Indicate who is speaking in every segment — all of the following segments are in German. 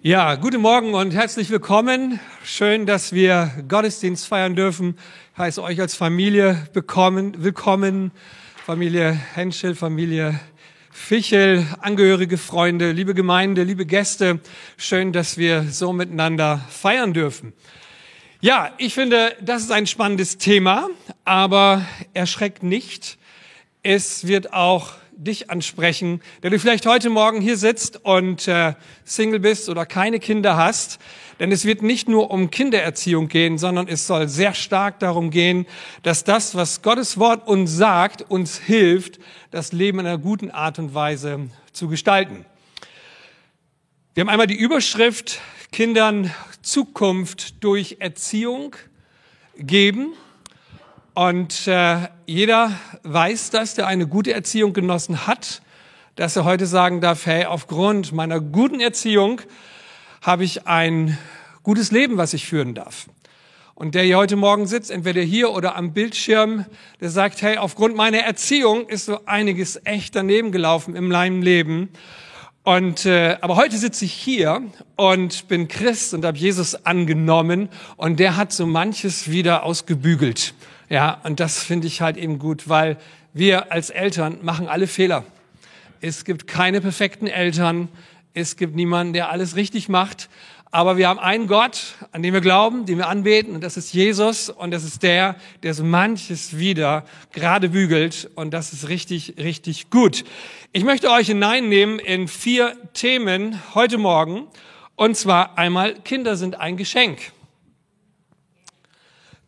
Speaker 1: Ja, guten Morgen und herzlich willkommen. Schön, dass wir Gottesdienst feiern dürfen. Ich heiße euch als Familie bekommen, willkommen. Familie Henschel, Familie Fichel, Angehörige, Freunde, liebe Gemeinde, liebe Gäste. Schön, dass wir so miteinander feiern dürfen. Ja, ich finde, das ist ein spannendes Thema, aber erschreckt nicht. Es wird auch dich ansprechen, der du vielleicht heute Morgen hier sitzt und äh, Single bist oder keine Kinder hast. Denn es wird nicht nur um Kindererziehung gehen, sondern es soll sehr stark darum gehen, dass das, was Gottes Wort uns sagt, uns hilft, das Leben in einer guten Art und Weise zu gestalten. Wir haben einmal die Überschrift Kindern Zukunft durch Erziehung geben. Und äh, jeder weiß das, der eine gute Erziehung genossen hat, dass er heute sagen darf, hey, aufgrund meiner guten Erziehung habe ich ein gutes Leben, was ich führen darf. Und der hier heute Morgen sitzt, entweder hier oder am Bildschirm, der sagt, hey, aufgrund meiner Erziehung ist so einiges echt daneben gelaufen in meinem Leben. Und äh, aber heute sitze ich hier und bin Christ und habe Jesus angenommen und der hat so manches wieder ausgebügelt. Ja, und das finde ich halt eben gut, weil wir als Eltern machen alle Fehler. Es gibt keine perfekten Eltern. Es gibt niemanden, der alles richtig macht. Aber wir haben einen Gott, an den wir glauben, den wir anbeten, und das ist Jesus. Und das ist der, der so manches wieder gerade bügelt. Und das ist richtig, richtig gut. Ich möchte euch hineinnehmen in vier Themen heute Morgen. Und zwar einmal, Kinder sind ein Geschenk.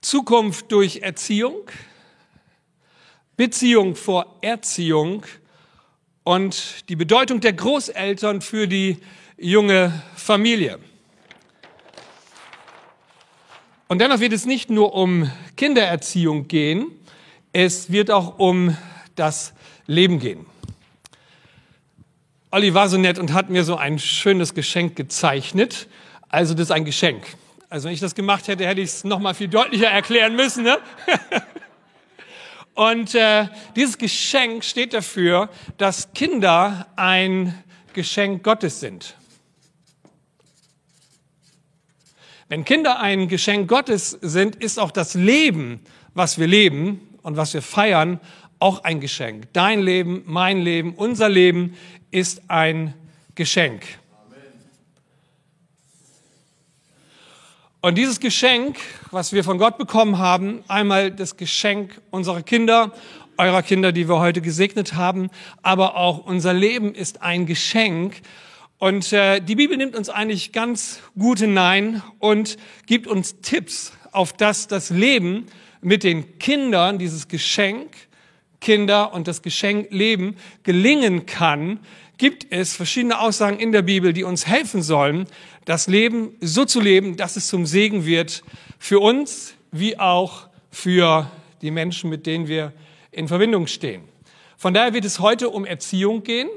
Speaker 1: Zukunft durch Erziehung, Beziehung vor Erziehung und die Bedeutung der Großeltern für die junge Familie. Und dennoch wird es nicht nur um Kindererziehung gehen, es wird auch um das Leben gehen. Olli war so nett und hat mir so ein schönes Geschenk gezeichnet. Also das ist ein Geschenk. Also wenn ich das gemacht hätte, hätte ich es noch mal viel deutlicher erklären müssen. Ne? Und äh, dieses Geschenk steht dafür, dass Kinder ein Geschenk Gottes sind. Wenn Kinder ein Geschenk Gottes sind, ist auch das Leben, was wir leben und was wir feiern, auch ein Geschenk. Dein Leben, mein Leben, unser Leben ist ein Geschenk. Und dieses Geschenk, was wir von Gott bekommen haben, einmal das Geschenk unserer Kinder, eurer Kinder, die wir heute gesegnet haben, aber auch unser Leben ist ein Geschenk. Und äh, die Bibel nimmt uns eigentlich ganz gut hinein und gibt uns Tipps, auf das das Leben mit den Kindern, dieses Geschenk, Kinder und das Geschenk Leben gelingen kann, gibt es verschiedene Aussagen in der Bibel, die uns helfen sollen, das Leben so zu leben, dass es zum Segen wird für uns wie auch für die Menschen, mit denen wir in Verbindung stehen. Von daher wird es heute um Erziehung gehen.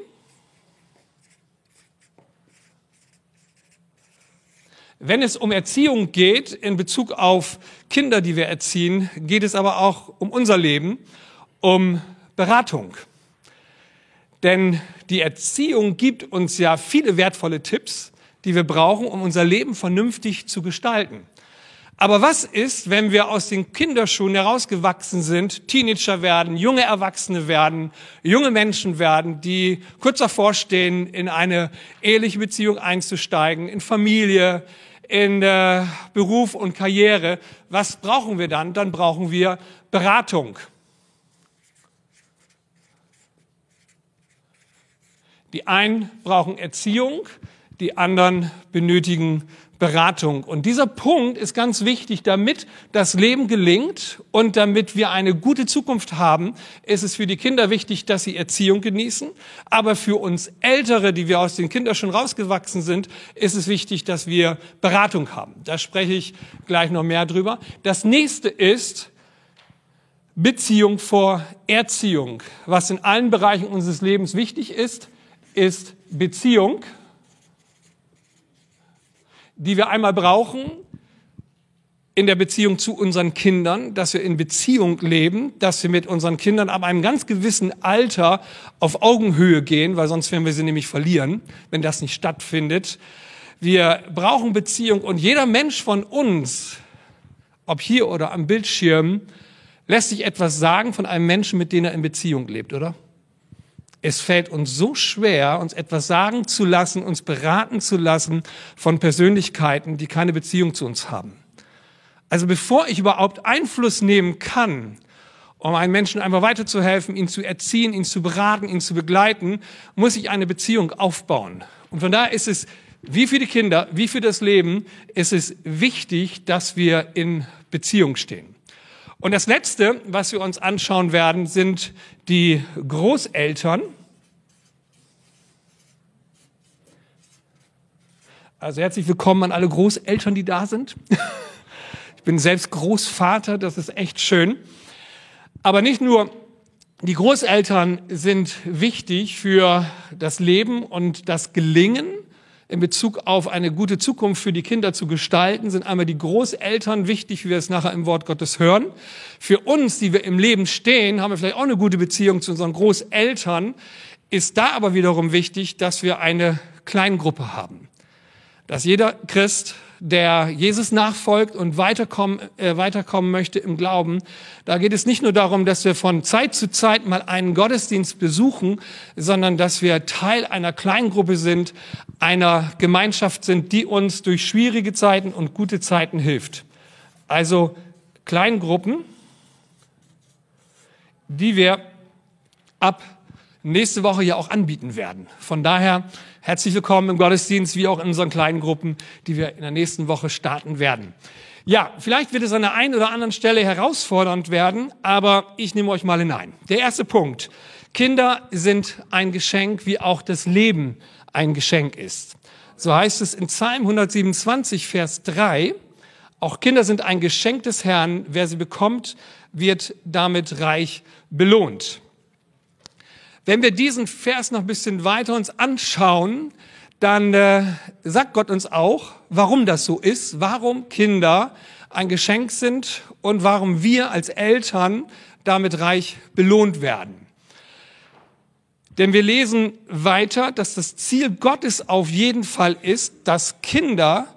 Speaker 1: Wenn es um Erziehung geht in Bezug auf Kinder, die wir erziehen, geht es aber auch um unser Leben, um Beratung. Denn die Erziehung gibt uns ja viele wertvolle Tipps, die wir brauchen, um unser Leben vernünftig zu gestalten. Aber was ist, wenn wir aus den Kinderschuhen herausgewachsen sind, Teenager werden, junge Erwachsene werden, junge Menschen werden, die kurz davor stehen, in eine eheliche Beziehung einzusteigen, in Familie, in äh, Beruf und Karriere? Was brauchen wir dann? Dann brauchen wir Beratung. Die einen brauchen Erziehung, die anderen benötigen Beratung. Und dieser Punkt ist ganz wichtig, damit das Leben gelingt und damit wir eine gute Zukunft haben, ist es für die Kinder wichtig, dass sie Erziehung genießen. Aber für uns Ältere, die wir aus den Kindern schon rausgewachsen sind, ist es wichtig, dass wir Beratung haben. Da spreche ich gleich noch mehr drüber. Das nächste ist, Beziehung vor Erziehung. Was in allen Bereichen unseres Lebens wichtig ist, ist Beziehung, die wir einmal brauchen in der Beziehung zu unseren Kindern, dass wir in Beziehung leben, dass wir mit unseren Kindern ab einem ganz gewissen Alter auf Augenhöhe gehen, weil sonst werden wir sie nämlich verlieren, wenn das nicht stattfindet. Wir brauchen Beziehung und jeder Mensch von uns, ob hier oder am Bildschirm, lässt sich etwas sagen von einem Menschen, mit dem er in Beziehung lebt, oder? Es fällt uns so schwer, uns etwas sagen zu lassen, uns beraten zu lassen von Persönlichkeiten, die keine Beziehung zu uns haben. Also bevor ich überhaupt Einfluss nehmen kann, um einem Menschen einfach weiterzuhelfen, ihn zu erziehen, ihn zu beraten, ihn zu begleiten, muss ich eine Beziehung aufbauen. Und von daher ist es, wie für die Kinder, wie für das Leben, ist es wichtig, dass wir in Beziehung stehen. Und das Letzte, was wir uns anschauen werden, sind die Großeltern. Also herzlich willkommen an alle Großeltern, die da sind. Ich bin selbst Großvater, das ist echt schön. Aber nicht nur die Großeltern sind wichtig für das Leben und das Gelingen in Bezug auf eine gute Zukunft für die Kinder zu gestalten, sind einmal die Großeltern wichtig, wie wir es nachher im Wort Gottes hören. Für uns, die wir im Leben stehen, haben wir vielleicht auch eine gute Beziehung zu unseren Großeltern. Ist da aber wiederum wichtig, dass wir eine Kleingruppe haben. Dass jeder Christ der Jesus nachfolgt und weiterkommen, äh, weiterkommen möchte im Glauben, da geht es nicht nur darum, dass wir von Zeit zu Zeit mal einen Gottesdienst besuchen, sondern dass wir Teil einer Kleingruppe sind, einer Gemeinschaft sind, die uns durch schwierige Zeiten und gute Zeiten hilft. Also Kleingruppen, die wir ab nächste Woche ja auch anbieten werden. Von daher herzlich willkommen im Gottesdienst, wie auch in unseren kleinen Gruppen, die wir in der nächsten Woche starten werden. Ja, vielleicht wird es an der einen oder anderen Stelle herausfordernd werden, aber ich nehme euch mal hinein. Der erste Punkt. Kinder sind ein Geschenk, wie auch das Leben ein Geschenk ist. So heißt es in Psalm 127, Vers 3. Auch Kinder sind ein Geschenk des Herrn. Wer sie bekommt, wird damit reich belohnt. Wenn wir diesen Vers noch ein bisschen weiter uns anschauen, dann äh, sagt Gott uns auch, warum das so ist, warum Kinder ein Geschenk sind und warum wir als Eltern damit reich belohnt werden. Denn wir lesen weiter, dass das Ziel Gottes auf jeden Fall ist, dass Kinder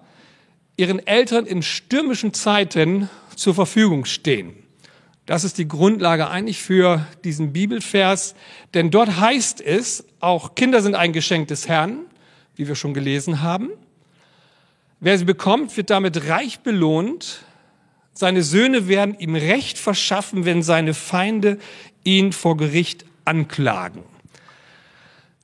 Speaker 1: ihren Eltern in stürmischen Zeiten zur Verfügung stehen. Das ist die Grundlage eigentlich für diesen Bibelvers, denn dort heißt es, auch Kinder sind ein Geschenk des Herrn, wie wir schon gelesen haben. Wer sie bekommt, wird damit reich belohnt. Seine Söhne werden ihm Recht verschaffen, wenn seine Feinde ihn vor Gericht anklagen.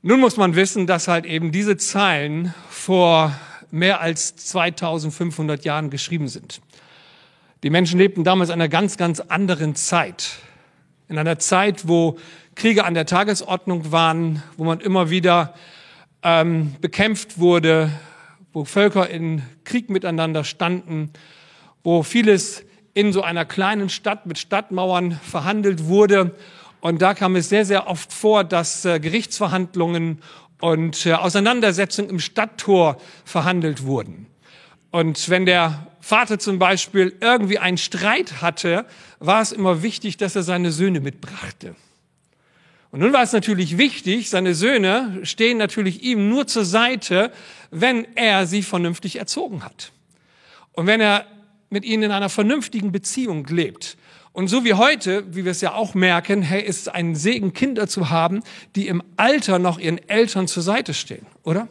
Speaker 1: Nun muss man wissen, dass halt eben diese Zeilen vor mehr als 2500 Jahren geschrieben sind. Die Menschen lebten damals in einer ganz, ganz anderen Zeit. In einer Zeit, wo Kriege an der Tagesordnung waren, wo man immer wieder ähm, bekämpft wurde, wo Völker in Krieg miteinander standen, wo vieles in so einer kleinen Stadt mit Stadtmauern verhandelt wurde. Und da kam es sehr, sehr oft vor, dass äh, Gerichtsverhandlungen und äh, Auseinandersetzungen im Stadttor verhandelt wurden. Und wenn der Vater zum Beispiel irgendwie einen Streit hatte, war es immer wichtig, dass er seine Söhne mitbrachte. Und nun war es natürlich wichtig, seine Söhne stehen natürlich ihm nur zur Seite, wenn er sie vernünftig erzogen hat. Und wenn er mit ihnen in einer vernünftigen Beziehung lebt. Und so wie heute, wie wir es ja auch merken, hey, ist es ein Segen, Kinder zu haben, die im Alter noch ihren Eltern zur Seite stehen, oder?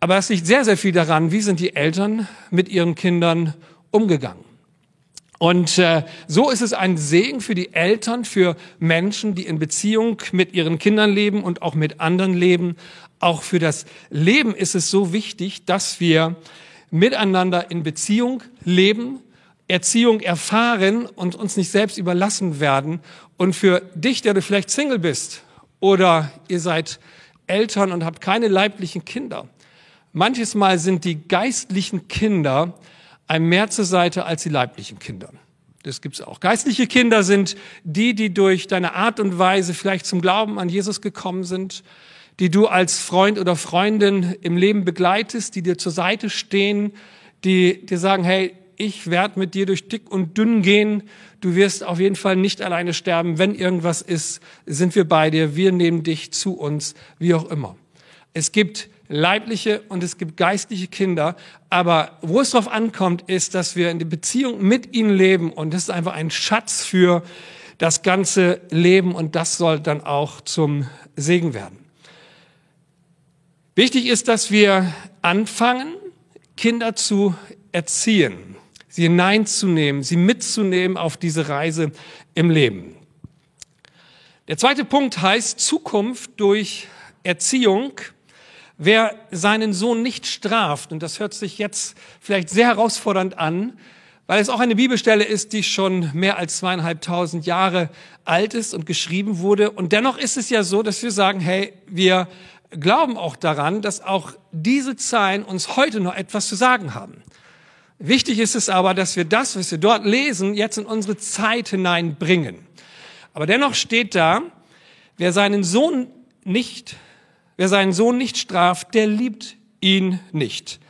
Speaker 1: Aber es liegt sehr, sehr viel daran, wie sind die Eltern mit ihren Kindern umgegangen. Und äh, so ist es ein Segen für die Eltern, für Menschen, die in Beziehung mit ihren Kindern leben und auch mit anderen leben. Auch für das Leben ist es so wichtig, dass wir miteinander in Beziehung leben, Erziehung erfahren und uns nicht selbst überlassen werden. Und für dich, der du vielleicht Single bist oder ihr seid Eltern und habt keine leiblichen Kinder, Manches Mal sind die geistlichen Kinder einem mehr zur Seite als die leiblichen Kinder. Das gibt's auch. Geistliche Kinder sind die, die durch deine Art und Weise vielleicht zum Glauben an Jesus gekommen sind, die du als Freund oder Freundin im Leben begleitest, die dir zur Seite stehen, die dir sagen, hey, ich werde mit dir durch dick und dünn gehen. Du wirst auf jeden Fall nicht alleine sterben. Wenn irgendwas ist, sind wir bei dir. Wir nehmen dich zu uns, wie auch immer. Es gibt leibliche und es gibt geistliche Kinder. Aber wo es darauf ankommt, ist, dass wir in der Beziehung mit ihnen leben und das ist einfach ein Schatz für das ganze Leben und das soll dann auch zum Segen werden. Wichtig ist, dass wir anfangen, Kinder zu erziehen, sie hineinzunehmen, sie mitzunehmen auf diese Reise im Leben. Der zweite Punkt heißt Zukunft durch Erziehung. Wer seinen Sohn nicht straft, und das hört sich jetzt vielleicht sehr herausfordernd an, weil es auch eine Bibelstelle ist, die schon mehr als zweieinhalbtausend Jahre alt ist und geschrieben wurde. Und dennoch ist es ja so, dass wir sagen, hey, wir glauben auch daran, dass auch diese Zeilen uns heute noch etwas zu sagen haben. Wichtig ist es aber, dass wir das, was wir dort lesen, jetzt in unsere Zeit hineinbringen. Aber dennoch steht da, wer seinen Sohn nicht, wer seinen Sohn nicht straft, der liebt ihn nicht.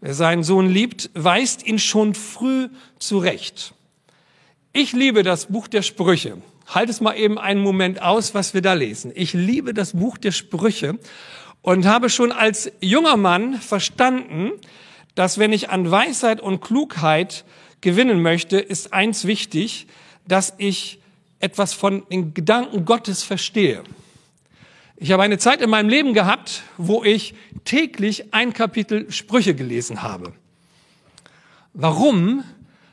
Speaker 1: Wer seinen Sohn liebt, weist ihn schon früh zurecht. Ich liebe das Buch der Sprüche. Halt es mal eben einen Moment aus, was wir da lesen. Ich liebe das Buch der Sprüche und habe schon als junger Mann verstanden, dass wenn ich an Weisheit und Klugheit gewinnen möchte, ist eins wichtig, dass ich etwas von den Gedanken Gottes verstehe. Ich habe eine Zeit in meinem Leben gehabt, wo ich täglich ein Kapitel Sprüche gelesen habe. Warum?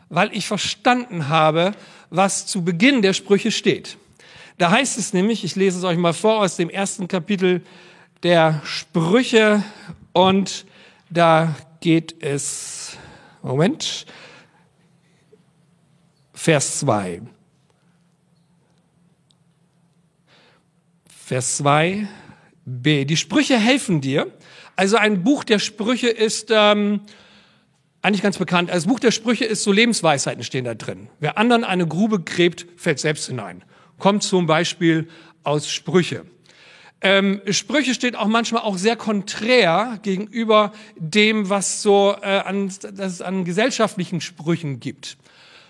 Speaker 1: Weil ich verstanden habe, was zu Beginn der Sprüche steht. Da heißt es nämlich, ich lese es euch mal vor aus dem ersten Kapitel der Sprüche und da geht es, Moment, Vers 2. Vers 2b. Die Sprüche helfen dir. Also ein Buch der Sprüche ist ähm, eigentlich ganz bekannt. Also das Buch der Sprüche ist so Lebensweisheiten stehen da drin. Wer anderen eine Grube gräbt, fällt selbst hinein. Kommt zum Beispiel aus Sprüche. Ähm, Sprüche steht auch manchmal auch sehr konträr gegenüber dem, was so äh, an, das es an gesellschaftlichen Sprüchen gibt.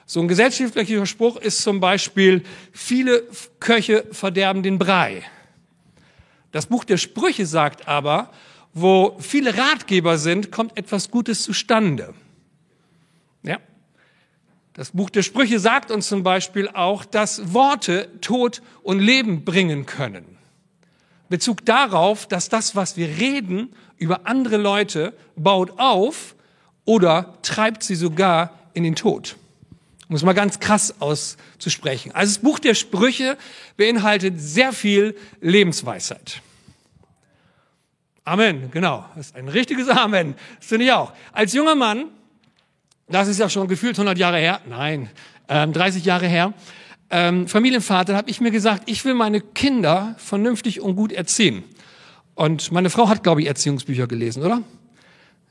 Speaker 1: So ein gesellschaftlicher Spruch ist zum Beispiel, viele Köche verderben den Brei. Das Buch der Sprüche sagt aber, wo viele Ratgeber sind, kommt etwas Gutes zustande. Ja. Das Buch der Sprüche sagt uns zum Beispiel auch, dass Worte Tod und Leben bringen können. Bezug darauf, dass das, was wir reden über andere Leute, baut auf oder treibt sie sogar in den Tod. Um mal ganz krass auszusprechen. Also das Buch der Sprüche beinhaltet sehr viel Lebensweisheit. Amen, genau. Das ist ein richtiges Amen. Das finde ich auch. Als junger Mann, das ist ja schon gefühlt 100 Jahre her, nein, ähm, 30 Jahre her, ähm, Familienvater, habe ich mir gesagt, ich will meine Kinder vernünftig und gut erziehen. Und meine Frau hat, glaube ich, Erziehungsbücher gelesen, oder?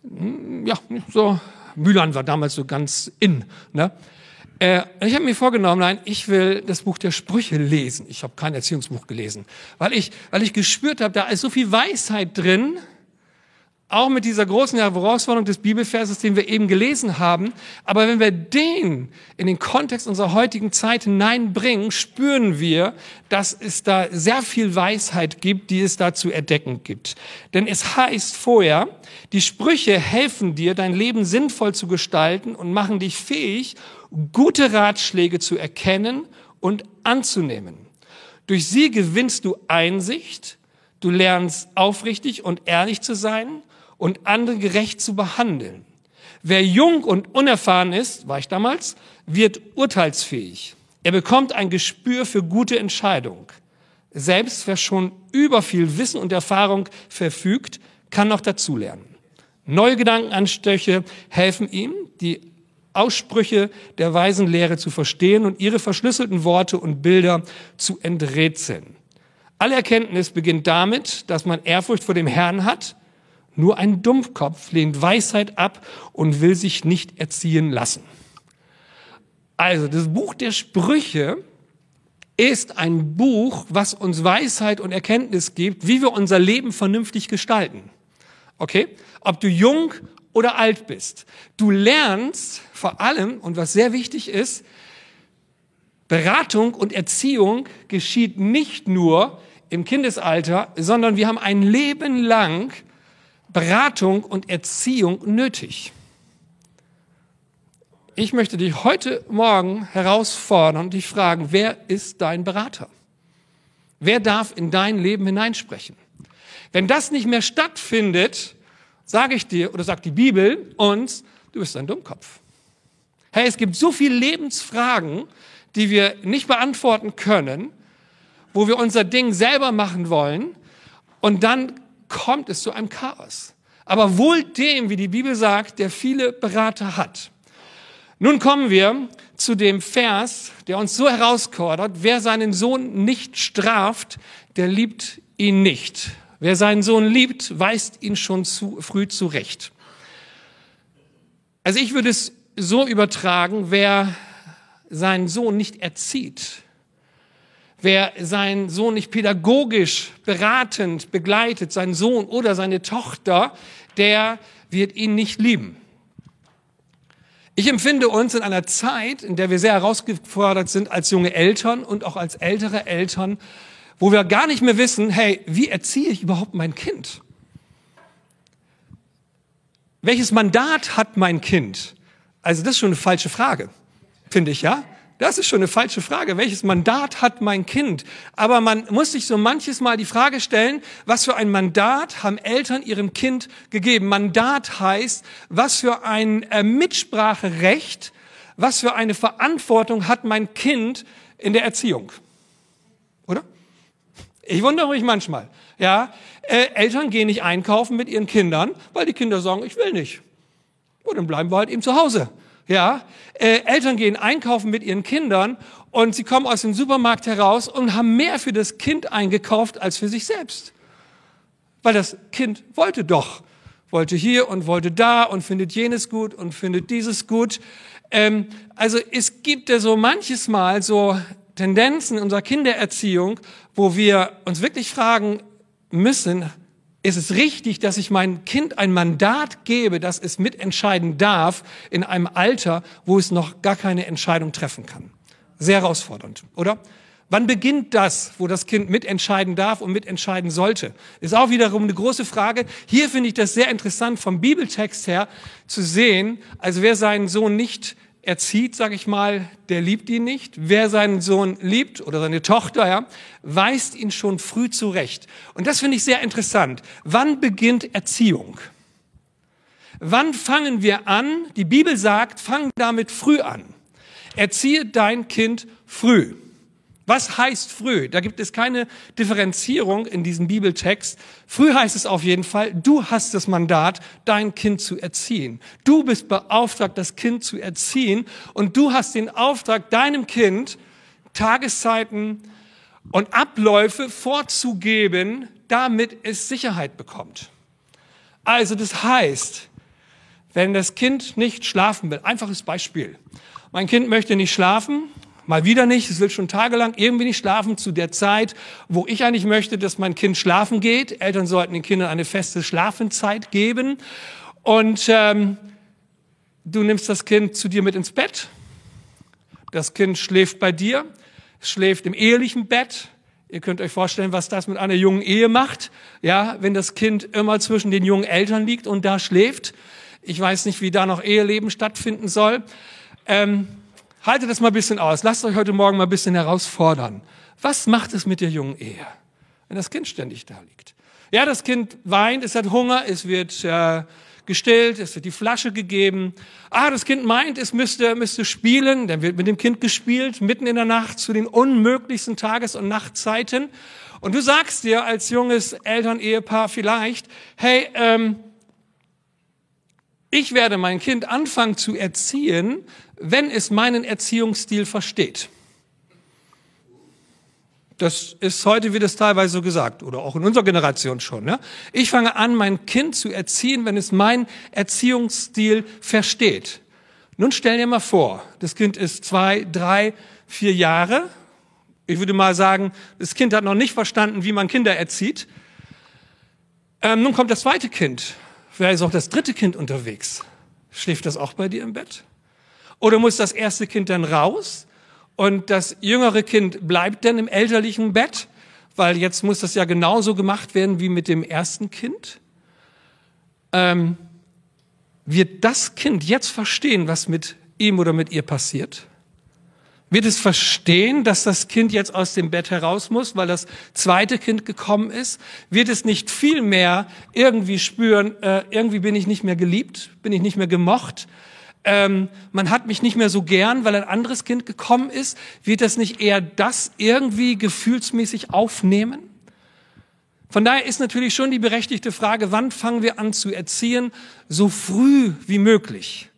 Speaker 1: Hm, ja, so. Mühlern war damals so ganz in. Ne? Äh, ich habe mir vorgenommen, nein, ich will das Buch der Sprüche lesen. Ich habe kein Erziehungsbuch gelesen, weil ich, weil ich gespürt habe, da ist so viel Weisheit drin, auch mit dieser großen Herausforderung des Bibelverses, den wir eben gelesen haben. Aber wenn wir den in den Kontext unserer heutigen Zeit hineinbringen, spüren wir, dass es da sehr viel Weisheit gibt, die es da zu erdecken gibt. Denn es heißt vorher, die Sprüche helfen dir, dein Leben sinnvoll zu gestalten und machen dich fähig, gute Ratschläge zu erkennen und anzunehmen. Durch sie gewinnst du Einsicht, du lernst aufrichtig und ehrlich zu sein und andere gerecht zu behandeln. Wer jung und unerfahren ist, war ich damals, wird urteilsfähig. Er bekommt ein Gespür für gute Entscheidung. Selbst wer schon über viel Wissen und Erfahrung verfügt, kann noch dazulernen. Neue Gedankenanstöche helfen ihm, die Aussprüche der weisen Lehre zu verstehen und ihre verschlüsselten Worte und Bilder zu enträtseln. Alle Erkenntnis beginnt damit, dass man Ehrfurcht vor dem Herrn hat. Nur ein Dumpfkopf lehnt Weisheit ab und will sich nicht erziehen lassen. Also, das Buch der Sprüche ist ein Buch, was uns Weisheit und Erkenntnis gibt, wie wir unser Leben vernünftig gestalten. Okay? Ob du jung oder alt bist. Du lernst vor allem, und was sehr wichtig ist, Beratung und Erziehung geschieht nicht nur im Kindesalter, sondern wir haben ein Leben lang Beratung und Erziehung nötig. Ich möchte dich heute Morgen herausfordern und dich fragen, wer ist dein Berater? Wer darf in dein Leben hineinsprechen? Wenn das nicht mehr stattfindet, sage ich dir oder sagt die Bibel uns, du bist ein Dummkopf. Hey, es gibt so viele Lebensfragen, die wir nicht beantworten können, wo wir unser Ding selber machen wollen und dann kommt es zu einem Chaos. Aber wohl dem, wie die Bibel sagt, der viele Berater hat. Nun kommen wir zu dem Vers, der uns so herausfordert, wer seinen Sohn nicht straft, der liebt ihn nicht. Wer seinen Sohn liebt, weist ihn schon zu früh zurecht. Also ich würde es so übertragen, wer seinen Sohn nicht erzieht, wer seinen Sohn nicht pädagogisch beratend begleitet, seinen Sohn oder seine Tochter, der wird ihn nicht lieben. Ich empfinde uns in einer Zeit, in der wir sehr herausgefordert sind als junge Eltern und auch als ältere Eltern, wo wir gar nicht mehr wissen, hey, wie erziehe ich überhaupt mein Kind? Welches Mandat hat mein Kind? Also das ist schon eine falsche Frage, finde ich, ja? Das ist schon eine falsche Frage. Welches Mandat hat mein Kind? Aber man muss sich so manches Mal die Frage stellen, was für ein Mandat haben Eltern ihrem Kind gegeben? Mandat heißt, was für ein äh, Mitspracherecht, was für eine Verantwortung hat mein Kind in der Erziehung? Oder? Ich wundere mich manchmal. Ja, äh, Eltern gehen nicht einkaufen mit ihren Kindern, weil die Kinder sagen, ich will nicht. Und dann bleiben wir halt eben zu Hause. Ja, äh, Eltern gehen einkaufen mit ihren Kindern und sie kommen aus dem Supermarkt heraus und haben mehr für das Kind eingekauft als für sich selbst. Weil das Kind wollte doch, wollte hier und wollte da und findet jenes gut und findet dieses gut. Ähm, also es gibt ja so manches Mal so Tendenzen in unserer Kindererziehung, wo wir uns wirklich fragen müssen, ist es richtig, dass ich meinem Kind ein Mandat gebe, dass es mitentscheiden darf in einem Alter, wo es noch gar keine Entscheidung treffen kann. Sehr herausfordernd, oder? Wann beginnt das, wo das Kind mitentscheiden darf und mitentscheiden sollte? Ist auch wiederum eine große Frage. Hier finde ich das sehr interessant vom Bibeltext her zu sehen. Also wer seinen Sohn nicht erzieht, sage ich mal, der liebt ihn nicht. Wer seinen Sohn liebt oder seine Tochter, ja, weist ihn schon früh zurecht. Und das finde ich sehr interessant. Wann beginnt Erziehung? Wann fangen wir an? Die Bibel sagt, fang damit früh an. Erziehe dein Kind früh. Was heißt früh? Da gibt es keine Differenzierung in diesem Bibeltext. Früh heißt es auf jeden Fall, du hast das Mandat, dein Kind zu erziehen. Du bist beauftragt, das Kind zu erziehen und du hast den Auftrag, deinem Kind Tageszeiten und Abläufe vorzugeben, damit es Sicherheit bekommt. Also das heißt, wenn das Kind nicht schlafen will, einfaches Beispiel. Mein Kind möchte nicht schlafen, Mal wieder nicht, es will schon tagelang irgendwie nicht schlafen zu der Zeit, wo ich eigentlich möchte, dass mein Kind schlafen geht. Eltern sollten den Kindern eine feste Schlafenzeit geben. Und ähm, du nimmst das Kind zu dir mit ins Bett. Das Kind schläft bei dir, schläft im ehelichen Bett. Ihr könnt euch vorstellen, was das mit einer jungen Ehe macht. Ja, wenn das Kind immer zwischen den jungen Eltern liegt und da schläft. Ich weiß nicht, wie da noch Eheleben stattfinden soll. Ähm, Haltet das mal ein bisschen aus. Lasst euch heute Morgen mal ein bisschen herausfordern. Was macht es mit der jungen Ehe, wenn das Kind ständig da liegt? Ja, das Kind weint, es hat Hunger, es wird äh, gestillt, es wird die Flasche gegeben. Ah, das Kind meint, es müsste, müsste spielen, dann wird mit dem Kind gespielt, mitten in der Nacht zu den unmöglichsten Tages- und Nachtzeiten. Und du sagst dir als junges Elternehepaar vielleicht, hey, ähm, ich werde mein Kind anfangen zu erziehen, wenn es meinen Erziehungsstil versteht. Das ist heute, wie das teilweise so gesagt, oder auch in unserer Generation schon. Ne? Ich fange an, mein Kind zu erziehen, wenn es meinen Erziehungsstil versteht. Nun stell dir mal vor, das Kind ist zwei, drei, vier Jahre. Ich würde mal sagen, das Kind hat noch nicht verstanden, wie man Kinder erzieht. Ähm, nun kommt das zweite Kind. Vielleicht ist auch das dritte Kind unterwegs. Schläft das auch bei dir im Bett? Oder muss das erste Kind dann raus und das jüngere Kind bleibt dann im elterlichen Bett? Weil jetzt muss das ja genauso gemacht werden wie mit dem ersten Kind. ähm, wird das Kind jetzt verstehen, was mit ihm oder mit ihr passiert? Wird es verstehen, dass das Kind jetzt aus dem Bett heraus muss, weil das zweite Kind gekommen ist? Wird es nicht viel mehr irgendwie spüren, äh, irgendwie bin ich nicht mehr geliebt, bin ich nicht mehr gemocht? Ähm, man hat mich nicht mehr so gern, weil ein anderes Kind gekommen ist. Wird das nicht eher das irgendwie gefühlsmäßig aufnehmen? Von daher ist natürlich schon die berechtigte Frage, wann fangen wir an zu erziehen? So früh wie möglich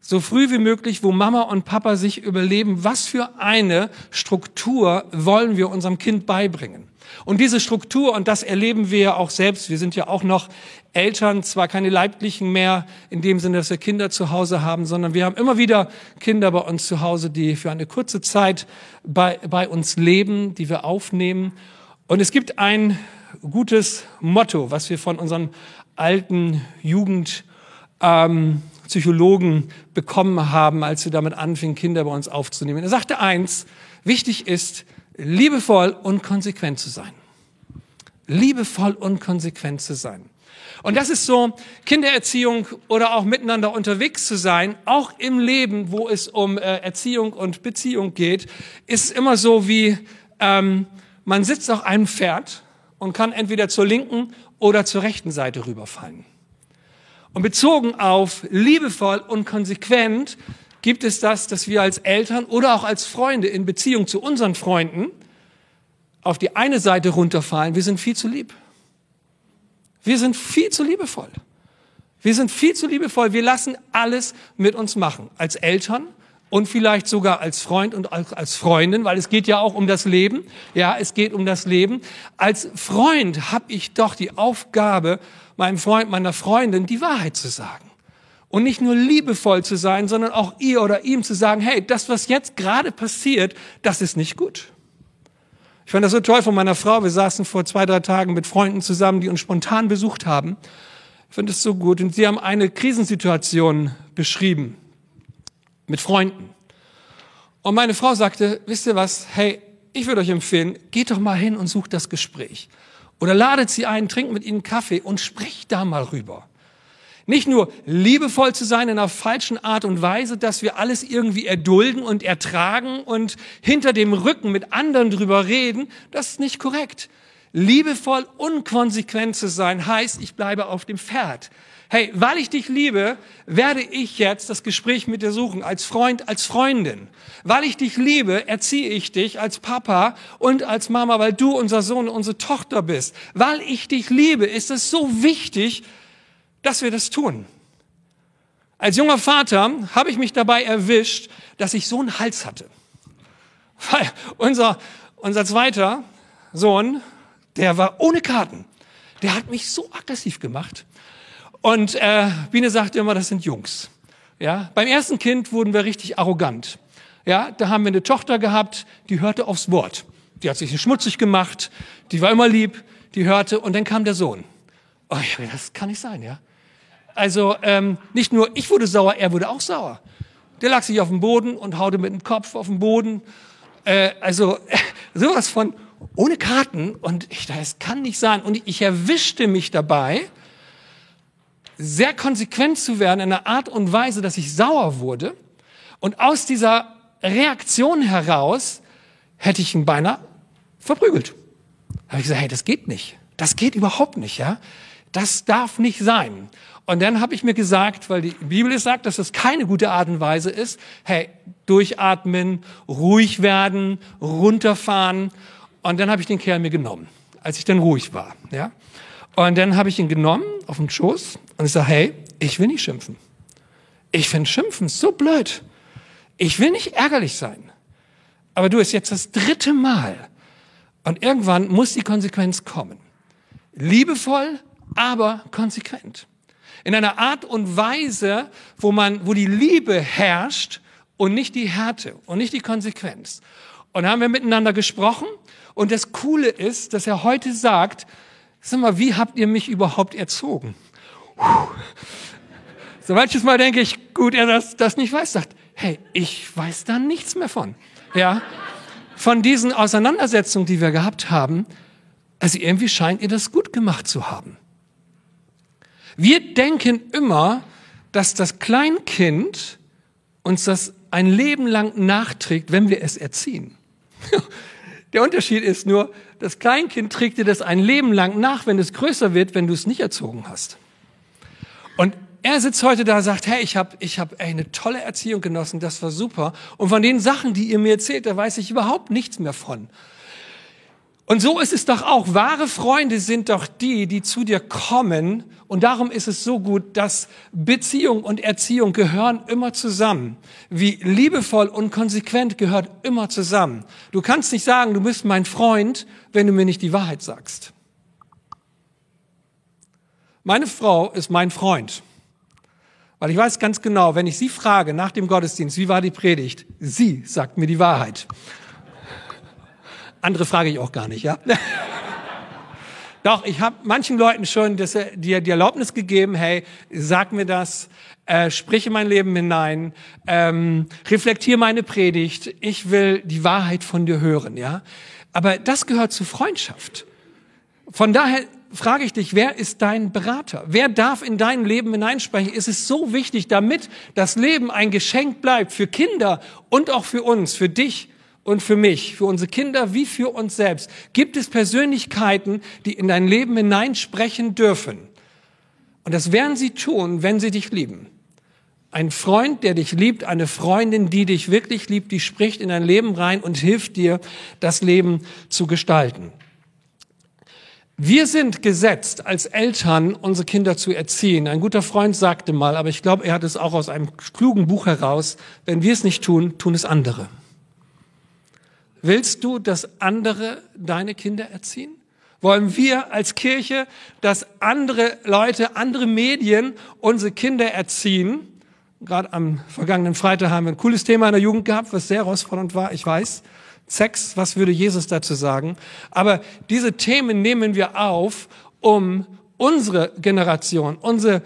Speaker 1: so früh wie möglich, wo Mama und Papa sich überleben, was für eine Struktur wollen wir unserem Kind beibringen. Und diese Struktur, und das erleben wir ja auch selbst, wir sind ja auch noch Eltern, zwar keine Leiblichen mehr, in dem Sinne, dass wir Kinder zu Hause haben, sondern wir haben immer wieder Kinder bei uns zu Hause, die für eine kurze Zeit bei, bei uns leben, die wir aufnehmen. Und es gibt ein gutes Motto, was wir von unseren alten Jugend ähm, Psychologen bekommen haben, als sie damit anfingen, Kinder bei uns aufzunehmen. Er sagte eins, wichtig ist, liebevoll und konsequent zu sein. Liebevoll und konsequent zu sein. Und das ist so Kindererziehung oder auch miteinander unterwegs zu sein, auch im Leben, wo es um äh, Erziehung und Beziehung geht, ist immer so wie ähm, man sitzt auf einem Pferd und kann entweder zur linken oder zur rechten Seite rüberfallen. Und bezogen auf liebevoll und konsequent gibt es das, dass wir als Eltern oder auch als Freunde in Beziehung zu unseren Freunden auf die eine Seite runterfallen, wir sind viel zu lieb. Wir sind viel zu liebevoll. Wir sind viel zu liebevoll. Wir lassen alles mit uns machen. Als Eltern und vielleicht sogar als Freund und als Freundin, weil es geht ja auch um das Leben. Ja, es geht um das Leben. Als Freund habe ich doch die Aufgabe, meinem Freund, meiner Freundin die Wahrheit zu sagen. Und nicht nur liebevoll zu sein, sondern auch ihr oder ihm zu sagen, hey, das, was jetzt gerade passiert, das ist nicht gut. Ich fand das so toll von meiner Frau. Wir saßen vor zwei, drei Tagen mit Freunden zusammen, die uns spontan besucht haben. Ich finde es so gut. Und sie haben eine Krisensituation beschrieben mit Freunden. Und meine Frau sagte, wisst ihr was, hey, ich würde euch empfehlen, geht doch mal hin und sucht das Gespräch. Oder ladet sie ein, trinkt mit ihnen Kaffee und spricht da mal rüber. Nicht nur liebevoll zu sein in einer falschen Art und Weise, dass wir alles irgendwie erdulden und ertragen und hinter dem Rücken mit anderen drüber reden, das ist nicht korrekt. Liebevoll und konsequent zu sein heißt, ich bleibe auf dem Pferd hey, weil ich dich liebe, werde ich jetzt das Gespräch mit dir suchen, als Freund, als Freundin. Weil ich dich liebe, erziehe ich dich als Papa und als Mama, weil du unser Sohn, unsere Tochter bist. Weil ich dich liebe, ist es so wichtig, dass wir das tun. Als junger Vater habe ich mich dabei erwischt, dass ich so einen Hals hatte. Weil unser, unser zweiter Sohn, der war ohne Karten. Der hat mich so aggressiv gemacht. Und äh, Biene sagte immer, das sind Jungs. Ja, beim ersten Kind wurden wir richtig arrogant. Ja, da haben wir eine Tochter gehabt, die hörte aufs Wort. Die hat sich schmutzig gemacht, die war immer lieb, die hörte und dann kam der Sohn. Oh ja, das kann nicht sein, ja. Also ähm, nicht nur ich wurde sauer, er wurde auch sauer. Der lag sich auf dem Boden und haute mit dem Kopf auf den Boden. Äh, also äh, sowas von ohne Karten und ich dachte, es kann nicht sein. Und ich erwischte mich dabei, sehr konsequent zu werden in einer Art und Weise, dass ich sauer wurde. Und aus dieser Reaktion heraus hätte ich ihn beinahe verprügelt. Da habe ich gesagt, hey, das geht nicht. Das geht überhaupt nicht, ja. Das darf nicht sein. Und dann habe ich mir gesagt, weil die Bibel sagt, dass das keine gute Art und Weise ist, hey, durchatmen, ruhig werden, runterfahren. Und dann habe ich den Kerl mir genommen, als ich dann ruhig war, ja. Und dann habe ich ihn genommen auf den Schoß und ich sage, hey, ich will nicht schimpfen. Ich finde Schimpfen so blöd. Ich will nicht ärgerlich sein. Aber du, ist jetzt das dritte Mal. Und irgendwann muss die Konsequenz kommen. Liebevoll, aber konsequent. In einer Art und Weise, wo man, wo die Liebe herrscht und nicht die Härte und nicht die Konsequenz. Und haben wir miteinander gesprochen. Und das Coole ist, dass er heute sagt, Sag mal, wie habt ihr mich überhaupt erzogen? Puh. So manches Mal denke ich, gut, er das, das nicht weiß, sagt, hey, ich weiß da nichts mehr von. Ja, von diesen Auseinandersetzungen, die wir gehabt haben, also irgendwie scheint ihr das gut gemacht zu haben. Wir denken immer, dass das Kleinkind uns das ein Leben lang nachträgt, wenn wir es erziehen. Der Unterschied ist nur, das Kleinkind trägt dir das ein Leben lang nach, wenn es größer wird, wenn du es nicht erzogen hast. Und er sitzt heute da und sagt, hey, ich habe ich hab eine tolle Erziehung genossen, das war super. Und von den Sachen, die ihr mir erzählt, da weiß ich überhaupt nichts mehr von. Und so ist es doch auch. Wahre Freunde sind doch die, die zu dir kommen. Und darum ist es so gut, dass Beziehung und Erziehung gehören immer zusammen. Wie liebevoll und konsequent gehört immer zusammen. Du kannst nicht sagen, du bist mein Freund, wenn du mir nicht die Wahrheit sagst. Meine Frau ist mein Freund. Weil ich weiß ganz genau, wenn ich sie frage nach dem Gottesdienst, wie war die Predigt? Sie sagt mir die Wahrheit. Andere frage ich auch gar nicht, ja? Doch, ich habe manchen Leuten schon das, die, die Erlaubnis gegeben, hey, sag mir das, äh, sprich in mein Leben hinein, ähm, reflektier meine Predigt, ich will die Wahrheit von dir hören, ja? Aber das gehört zu Freundschaft. Von daher frage ich dich, wer ist dein Berater? Wer darf in dein Leben hineinsprechen? Es ist so wichtig, damit das Leben ein Geschenk bleibt für Kinder und auch für uns, für dich und für mich, für unsere Kinder wie für uns selbst, gibt es Persönlichkeiten, die in dein Leben hineinsprechen dürfen. Und das werden sie tun, wenn sie dich lieben. Ein Freund, der dich liebt, eine Freundin, die dich wirklich liebt, die spricht in dein Leben rein und hilft dir, das Leben zu gestalten. Wir sind gesetzt, als Eltern unsere Kinder zu erziehen. Ein guter Freund sagte mal, aber ich glaube, er hat es auch aus einem klugen Buch heraus, wenn wir es nicht tun, tun es andere. Willst du, dass andere deine Kinder erziehen? Wollen wir als Kirche, dass andere Leute, andere Medien unsere Kinder erziehen? Gerade am vergangenen Freitag haben wir ein cooles Thema in der Jugend gehabt, was sehr herausfordernd war, ich weiß. Sex, was würde Jesus dazu sagen? Aber diese Themen nehmen wir auf, um unsere Generation, unsere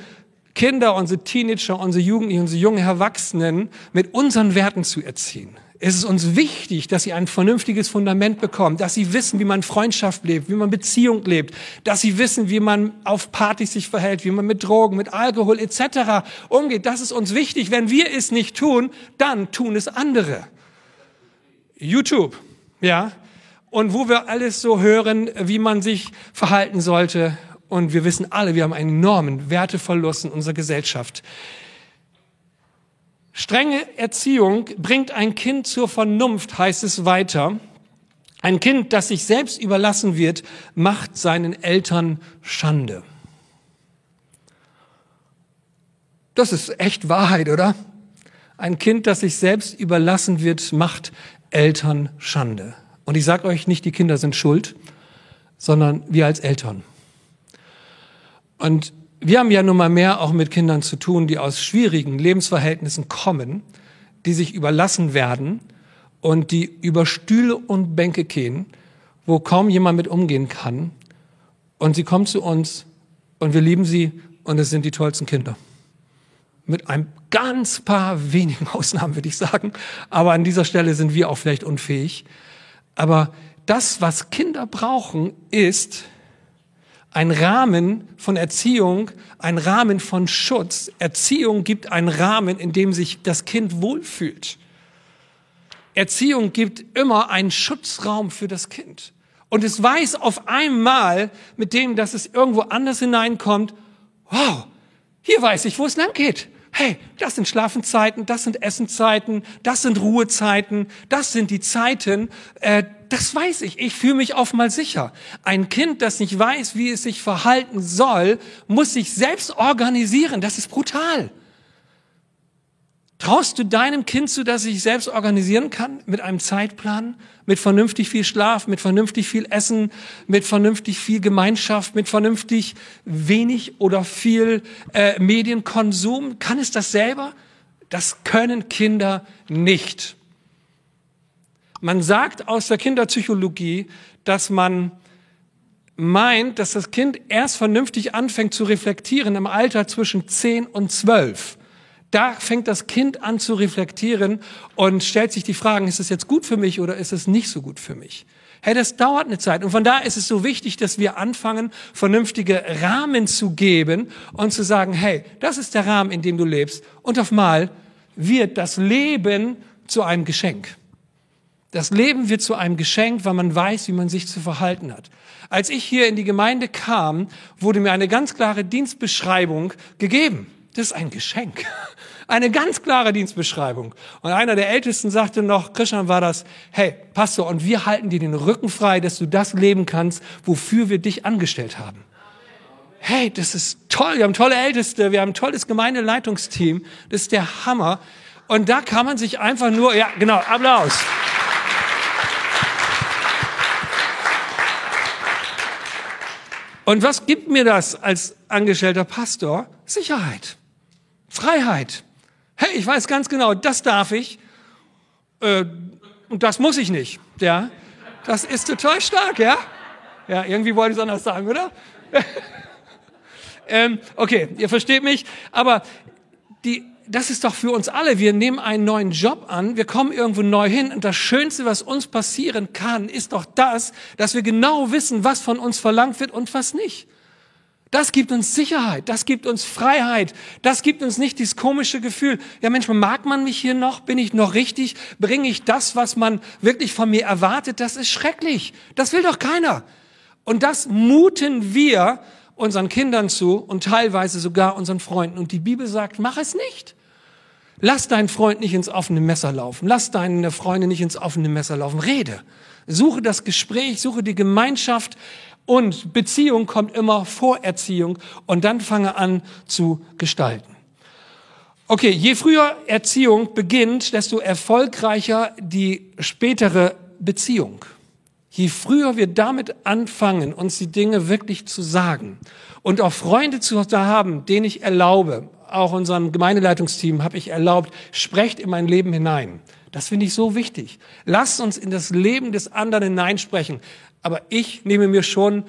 Speaker 1: Kinder, unsere Teenager, unsere Jugendlichen, unsere jungen Erwachsenen mit unseren Werten zu erziehen. Es ist uns wichtig, dass sie ein vernünftiges Fundament bekommen, dass sie wissen, wie man Freundschaft lebt, wie man Beziehung lebt, dass sie wissen, wie man auf Partys sich verhält, wie man mit Drogen, mit Alkohol etc. umgeht. Das ist uns wichtig. Wenn wir es nicht tun, dann tun es andere. YouTube, ja, und wo wir alles so hören, wie man sich verhalten sollte. Und wir wissen alle, wir haben einen enormen Werteverlust in unserer Gesellschaft. Strenge Erziehung bringt ein Kind zur Vernunft, heißt es weiter. Ein Kind, das sich selbst überlassen wird, macht seinen Eltern Schande. Das ist echt Wahrheit, oder? Ein Kind, das sich selbst überlassen wird, macht Eltern Schande. Und ich sage euch nicht, die Kinder sind schuld, sondern wir als Eltern. Und wir haben ja nun mal mehr auch mit Kindern zu tun, die aus schwierigen Lebensverhältnissen kommen, die sich überlassen werden und die über Stühle und Bänke gehen, wo kaum jemand mit umgehen kann. Und sie kommen zu uns und wir lieben sie und es sind die tollsten Kinder. Mit ein ganz paar wenigen Ausnahmen würde ich sagen. Aber an dieser Stelle sind wir auch vielleicht unfähig. Aber das, was Kinder brauchen, ist ein Rahmen von Erziehung, ein Rahmen von Schutz. Erziehung gibt einen Rahmen, in dem sich das Kind wohlfühlt. Erziehung gibt immer einen Schutzraum für das Kind. Und es weiß auf einmal, mit dem, dass es irgendwo anders hineinkommt, wow, hier weiß ich, wo es lang geht. Hey, das sind Schlafenzeiten, das sind Essenzeiten, das sind Ruhezeiten, das sind die Zeiten, äh, das weiß ich. Ich fühle mich auf mal sicher. Ein Kind, das nicht weiß, wie es sich verhalten soll, muss sich selbst organisieren. Das ist brutal. Traust du deinem Kind zu, dass es sich selbst organisieren kann mit einem Zeitplan, mit vernünftig viel Schlaf, mit vernünftig viel Essen, mit vernünftig viel Gemeinschaft, mit vernünftig wenig oder viel äh, Medienkonsum? Kann es das selber? Das können Kinder nicht. Man sagt aus der Kinderpsychologie, dass man meint, dass das Kind erst vernünftig anfängt zu reflektieren im Alter zwischen 10 und 12. Da fängt das Kind an zu reflektieren und stellt sich die Fragen, ist es jetzt gut für mich oder ist es nicht so gut für mich? Hey, das dauert eine Zeit. Und von daher ist es so wichtig, dass wir anfangen, vernünftige Rahmen zu geben und zu sagen, hey, das ist der Rahmen, in dem du lebst. Und auf mal wird das Leben zu einem Geschenk. Das Leben wird zu einem Geschenk, weil man weiß, wie man sich zu verhalten hat. Als ich hier in die Gemeinde kam, wurde mir eine ganz klare Dienstbeschreibung gegeben. Das ist ein Geschenk. Eine ganz klare Dienstbeschreibung. Und einer der Ältesten sagte noch, Christian war das, hey, Pastor, und wir halten dir den Rücken frei, dass du das leben kannst, wofür wir dich angestellt haben. Hey, das ist toll. Wir haben tolle Älteste, wir haben ein tolles Gemeindeleitungsteam. Das ist der Hammer. Und da kann man sich einfach nur, ja, genau, Applaus. Und was gibt mir das als angestellter Pastor? Sicherheit, Freiheit. Hey, ich weiß ganz genau, das darf ich äh, und das muss ich nicht. Ja, das ist total stark, ja. Ja, irgendwie wollte ich es anders sagen, oder? ähm, okay, ihr versteht mich, aber die das ist doch für uns alle. Wir nehmen einen neuen Job an, wir kommen irgendwo neu hin und das Schönste, was uns passieren kann, ist doch das, dass wir genau wissen, was von uns verlangt wird und was nicht. Das gibt uns Sicherheit, das gibt uns Freiheit, das gibt uns nicht dieses komische Gefühl, ja Mensch, mag man mich hier noch, bin ich noch richtig, bringe ich das, was man wirklich von mir erwartet, das ist schrecklich, das will doch keiner. Und das muten wir unseren Kindern zu und teilweise sogar unseren Freunden. Und die Bibel sagt, mach es nicht. Lass deinen Freund nicht ins offene Messer laufen. Lass deine Freunde nicht ins offene Messer laufen. Rede. Suche das Gespräch, suche die Gemeinschaft und Beziehung kommt immer vor Erziehung und dann fange an zu gestalten. Okay, je früher Erziehung beginnt, desto erfolgreicher die spätere Beziehung. Je früher wir damit anfangen, uns die Dinge wirklich zu sagen und auch Freunde zu haben, denen ich erlaube, auch unserem Gemeindeleitungsteam habe ich erlaubt, sprecht in mein Leben hinein. Das finde ich so wichtig. Lasst uns in das Leben des anderen hineinsprechen. Aber ich nehme mir schon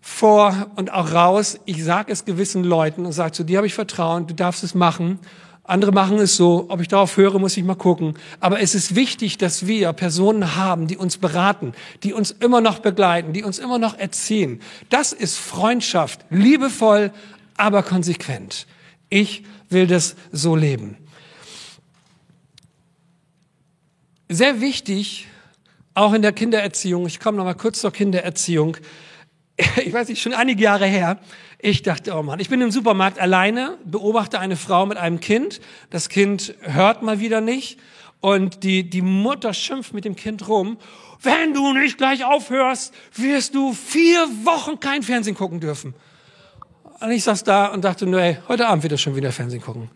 Speaker 1: vor und auch raus, ich sage es gewissen Leuten und sage, zu dir habe ich Vertrauen, du darfst es machen. Andere machen es so. Ob ich darauf höre, muss ich mal gucken. Aber es ist wichtig, dass wir Personen haben, die uns beraten, die uns immer noch begleiten, die uns immer noch erziehen. Das ist Freundschaft. Liebevoll, aber konsequent. Ich will das so leben. Sehr wichtig, auch in der Kindererziehung, ich komme noch mal kurz zur Kindererziehung. Ich weiß nicht, schon einige Jahre her, ich dachte, oh Mann, ich bin im Supermarkt alleine, beobachte eine Frau mit einem Kind. Das Kind hört mal wieder nicht. Und die, die Mutter schimpft mit dem Kind rum. Wenn du nicht gleich aufhörst, wirst du vier Wochen kein Fernsehen gucken dürfen. Und ich saß da und dachte ey, heute Abend wird er schon wieder Fernsehen gucken.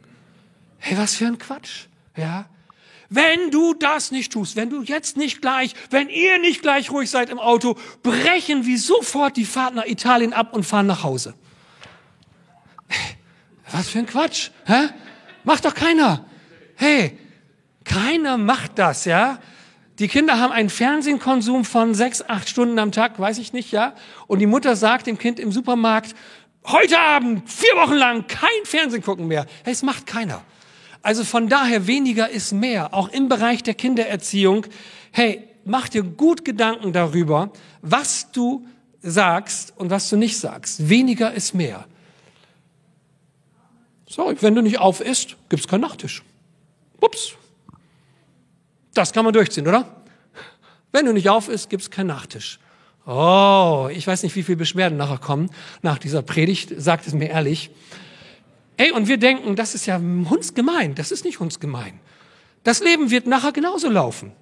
Speaker 1: Hey, was für ein Quatsch. Ja. Wenn du das nicht tust, wenn du jetzt nicht gleich, wenn ihr nicht gleich ruhig seid im Auto, brechen wir sofort die Fahrt nach Italien ab und fahren nach Hause. Was für ein Quatsch. Hä? Macht doch keiner. Hey, keiner macht das, ja? Die Kinder haben einen Fernsehkonsum von sechs, acht Stunden am Tag, weiß ich nicht, ja? Und die Mutter sagt dem Kind im Supermarkt, heute Abend, vier Wochen lang, kein Fernsehen gucken mehr. Hey, es macht keiner. Also von daher weniger ist mehr, auch im Bereich der Kindererziehung. Hey, mach dir gut Gedanken darüber, was du sagst und was du nicht sagst. Weniger ist mehr. Sorry, wenn du nicht auf isst, gibt's keinen Nachtisch. Ups. Das kann man durchziehen, oder? Wenn du nicht auf isst, gibt's keinen Nachtisch. Oh, ich weiß nicht, wie viele Beschwerden nachher kommen nach dieser Predigt, sagt es mir ehrlich. Ey, und wir denken, das ist ja hundsgemein. Das ist nicht hundsgemein. Das Leben wird nachher genauso laufen.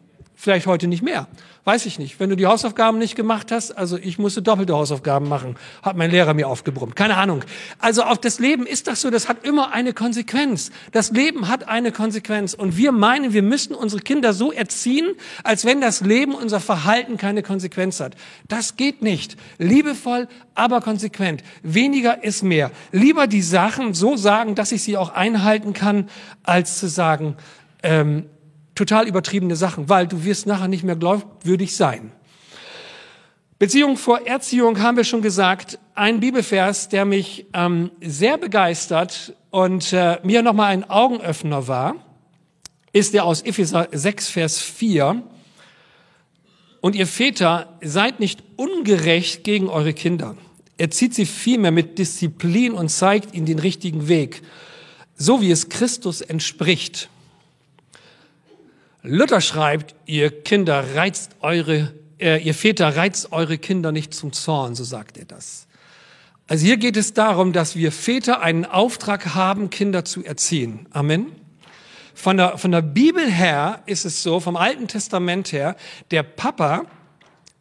Speaker 1: Vielleicht heute nicht mehr. Weiß ich nicht. Wenn du die Hausaufgaben nicht gemacht hast, also ich musste doppelte Hausaufgaben machen, hat mein Lehrer mir aufgebrummt. Keine Ahnung. Also auf das Leben ist das so, das hat immer eine Konsequenz. Das Leben hat eine Konsequenz. Und wir meinen, wir müssten unsere Kinder so erziehen, als wenn das Leben, unser Verhalten keine Konsequenz hat. Das geht nicht. Liebevoll, aber konsequent. Weniger ist mehr. Lieber die Sachen so sagen, dass ich sie auch einhalten kann, als zu sagen, ähm, total übertriebene Sachen, weil du wirst nachher nicht mehr glaubwürdig sein. Beziehung vor Erziehung haben wir schon gesagt. Ein Bibelvers, der mich ähm, sehr begeistert und äh, mir nochmal ein Augenöffner war, ist der aus Epheser 6, Vers 4. Und ihr Väter, seid nicht ungerecht gegen eure Kinder. Erzieht sie vielmehr mit Disziplin und zeigt ihnen den richtigen Weg, so wie es Christus entspricht. Luther schreibt, ihr Kinder reizt eure, äh, ihr Väter reizt eure Kinder nicht zum Zorn, so sagt er das. Also hier geht es darum, dass wir Väter einen Auftrag haben, Kinder zu erziehen. Amen. Von der, von der Bibel her ist es so, vom Alten Testament her, der Papa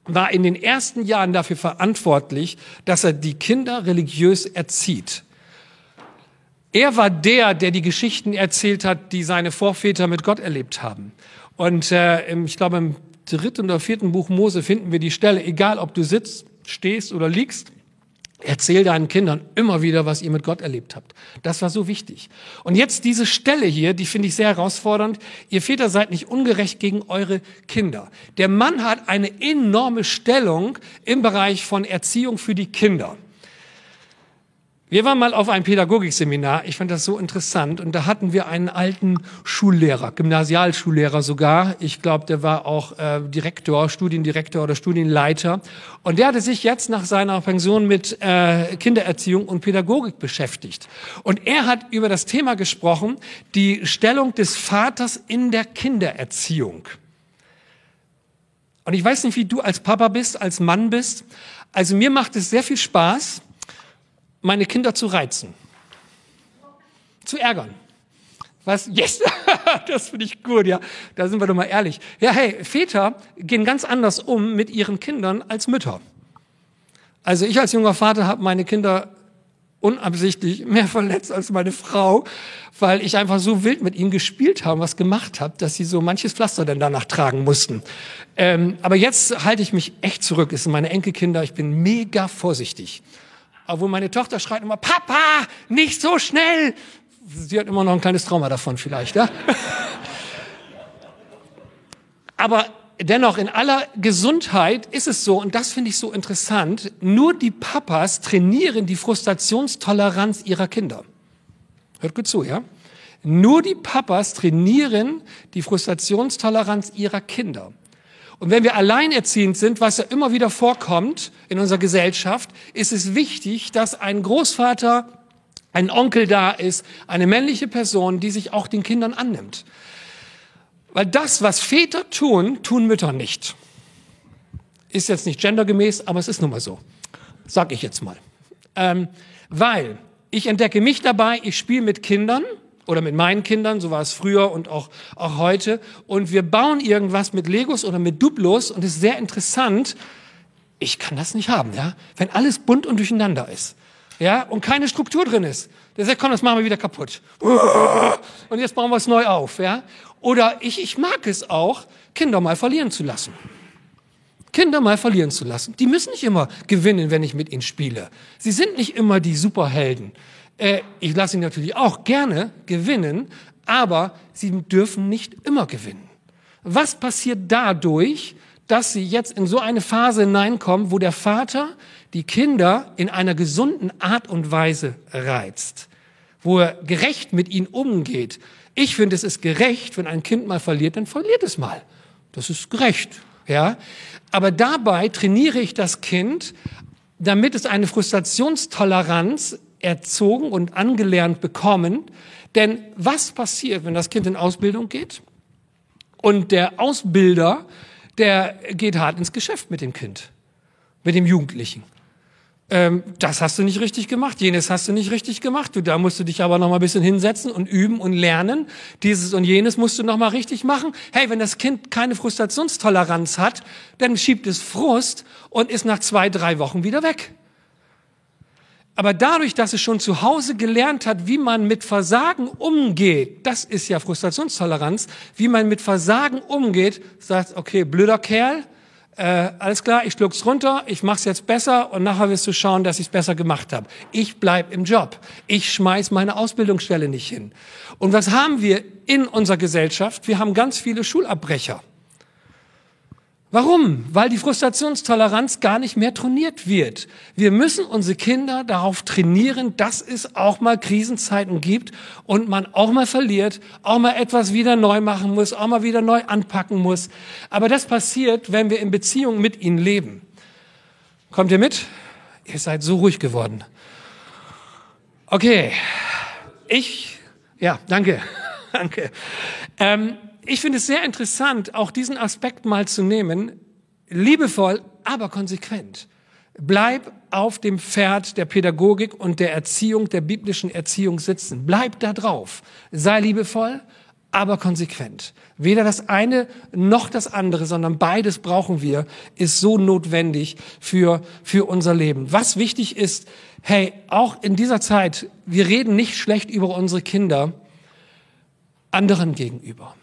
Speaker 1: war in den ersten Jahren dafür verantwortlich, dass er die Kinder religiös erzieht. Er war der, der die Geschichten erzählt hat, die seine Vorväter mit Gott erlebt haben. Und äh, ich glaube, im dritten oder vierten Buch Mose finden wir die Stelle, egal ob du sitzt, stehst oder liegst, Erzähl deinen Kindern immer wieder, was ihr mit Gott erlebt habt. Das war so wichtig. Und jetzt diese Stelle hier, die finde ich sehr herausfordernd. Ihr Väter seid nicht ungerecht gegen eure Kinder. Der Mann hat eine enorme Stellung im Bereich von Erziehung für die Kinder. Wir waren mal auf einem Pädagogikseminar. Ich fand das so interessant. Und da hatten wir einen alten Schullehrer, Gymnasialschullehrer sogar. Ich glaube, der war auch äh, Direktor, Studiendirektor oder Studienleiter. Und der hatte sich jetzt nach seiner Pension mit äh, Kindererziehung und Pädagogik beschäftigt. Und er hat über das Thema gesprochen, die Stellung des Vaters in der Kindererziehung. Und ich weiß nicht, wie du als Papa bist, als Mann bist. Also mir macht es sehr viel Spaß meine Kinder zu reizen, zu ärgern. Was? Yes, das finde ich gut, ja. Da sind wir doch mal ehrlich. Ja, hey, Väter gehen ganz anders um mit ihren Kindern als Mütter. Also ich als junger Vater habe meine Kinder unabsichtlich mehr verletzt als meine Frau, weil ich einfach so wild mit ihnen gespielt habe, was gemacht habe, dass sie so manches Pflaster dann danach tragen mussten. Ähm, aber jetzt halte ich mich echt zurück. Es sind meine Enkelkinder. Ich bin mega vorsichtig obwohl meine Tochter schreit immer, Papa, nicht so schnell. Sie hat immer noch ein kleines Trauma davon vielleicht. Ja? Aber dennoch in aller Gesundheit ist es so, und das finde ich so interessant, nur die Papas trainieren die Frustrationstoleranz ihrer Kinder. Hört gut zu, ja? Nur die Papas trainieren die Frustrationstoleranz ihrer Kinder. Und wenn wir alleinerziehend sind, was ja immer wieder vorkommt in unserer Gesellschaft, ist es wichtig, dass ein Großvater, ein Onkel da ist, eine männliche Person, die sich auch den Kindern annimmt. Weil das, was Väter tun, tun Mütter nicht. Ist jetzt nicht gendergemäß, aber es ist nun mal so. Sag ich jetzt mal. Ähm, weil ich entdecke mich dabei, ich spiele mit Kindern oder mit meinen Kindern, so war es früher und auch, auch heute. Und wir bauen irgendwas mit Legos oder mit Duplos und es ist sehr interessant. Ich kann das nicht haben, ja, wenn alles bunt und durcheinander ist, ja, und keine Struktur drin ist. Der sagt, komm, das machen wir wieder kaputt. Und jetzt bauen wir es neu auf, ja. Oder ich, ich mag es auch, Kinder mal verlieren zu lassen. Kinder mal verlieren zu lassen. Die müssen nicht immer gewinnen, wenn ich mit ihnen spiele. Sie sind nicht immer die Superhelden. Äh, ich lasse sie natürlich auch gerne gewinnen, aber sie dürfen nicht immer gewinnen. Was passiert dadurch, dass sie jetzt in so eine Phase hineinkommen, wo der Vater die Kinder in einer gesunden Art und Weise reizt, wo er gerecht mit ihnen umgeht. Ich finde, es ist gerecht, wenn ein Kind mal verliert, dann verliert es mal. Das ist gerecht, ja. Aber dabei trainiere ich das Kind, damit es eine Frustrationstoleranz erzogen und angelernt bekommen. Denn was passiert, wenn das Kind in Ausbildung geht? Und der Ausbilder, der geht hart ins Geschäft mit dem Kind, mit dem Jugendlichen ähm, das hast du nicht richtig gemacht, jenes hast du nicht richtig gemacht, du, da musst du dich aber noch mal ein bisschen hinsetzen und üben und lernen, dieses und jenes musst du noch mal richtig machen. Hey, wenn das Kind keine Frustrationstoleranz hat, dann schiebt es Frust und ist nach zwei, drei Wochen wieder weg. Aber dadurch, dass es schon zu Hause gelernt hat, wie man mit Versagen umgeht, das ist ja Frustrationstoleranz, wie man mit Versagen umgeht, sagt, okay, blöder Kerl, äh, alles klar, ich schluck's runter, ich mach's jetzt besser und nachher wirst du schauen, dass ich's besser gemacht habe. Ich bleib im Job. Ich schmeiß meine Ausbildungsstelle nicht hin. Und was haben wir in unserer Gesellschaft? Wir haben ganz viele Schulabbrecher. Warum? Weil die Frustrationstoleranz gar nicht mehr trainiert wird. Wir müssen unsere Kinder darauf trainieren, dass es auch mal Krisenzeiten gibt und man auch mal verliert, auch mal etwas wieder neu machen muss, auch mal wieder neu anpacken muss. Aber das passiert, wenn wir in Beziehung mit ihnen leben. Kommt ihr mit? Ihr seid so ruhig geworden. Okay. Ich, ja, danke. danke. Ähm, ich finde es sehr interessant, auch diesen Aspekt mal zu nehmen. Liebevoll, aber konsequent. Bleib auf dem Pferd der Pädagogik und der Erziehung, der biblischen Erziehung sitzen. Bleib da drauf. Sei liebevoll, aber konsequent. Weder das eine noch das andere, sondern beides brauchen wir, ist so notwendig für, für unser Leben. Was wichtig ist, hey, auch in dieser Zeit, wir reden nicht schlecht über unsere Kinder anderen gegenüber.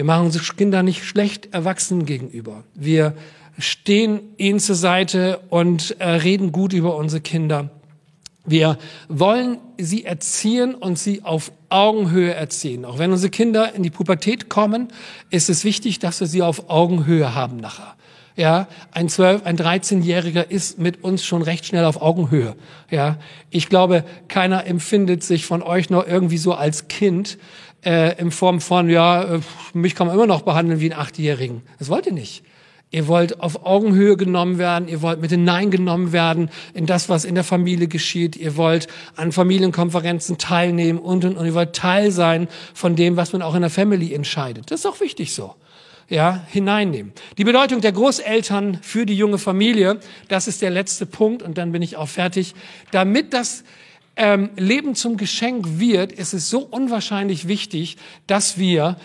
Speaker 1: Wir machen unsere Kinder nicht schlecht Erwachsenen gegenüber. Wir stehen ihnen zur Seite und äh, reden gut über unsere Kinder. Wir wollen sie erziehen und sie auf Augenhöhe erziehen. Auch wenn unsere Kinder in die Pubertät kommen, ist es wichtig, dass wir sie auf Augenhöhe haben nachher. Ja, ein 12, ein 13-Jähriger ist mit uns schon recht schnell auf Augenhöhe. Ja, ich glaube, keiner empfindet sich von euch noch irgendwie so als Kind äh, in Form von, ja, äh, mich kann man immer noch behandeln wie einen Achtjährigen. Das wollt ihr nicht. Ihr wollt auf Augenhöhe genommen werden, ihr wollt mit hinein genommen werden in das, was in der Familie geschieht. Ihr wollt an Familienkonferenzen teilnehmen und, und, und ihr wollt Teil sein von dem, was man auch in der Family entscheidet. Das ist auch wichtig so. Ja, hineinnehmen. Die Bedeutung der Großeltern für die junge Familie, das ist der letzte Punkt und dann bin ich auch fertig. Damit das ähm, Leben zum Geschenk wird, ist es so unwahrscheinlich wichtig, dass wir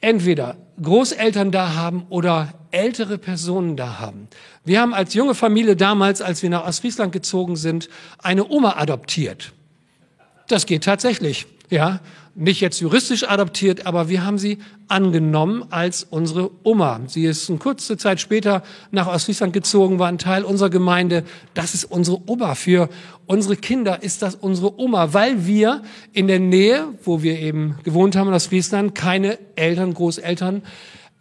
Speaker 1: entweder Großeltern da haben oder ältere Personen da haben. Wir haben als junge Familie damals, als wir nach Ostfriesland gezogen sind, eine Oma adoptiert. Das geht tatsächlich, ja nicht jetzt juristisch adoptiert, aber wir haben sie angenommen als unsere Oma. Sie ist eine kurze Zeit später nach Ostfriesland gezogen, war ein Teil unserer Gemeinde. Das ist unsere Oma. Für unsere Kinder ist das unsere Oma, weil wir in der Nähe, wo wir eben gewohnt haben in Ostfriesland, keine Eltern, Großeltern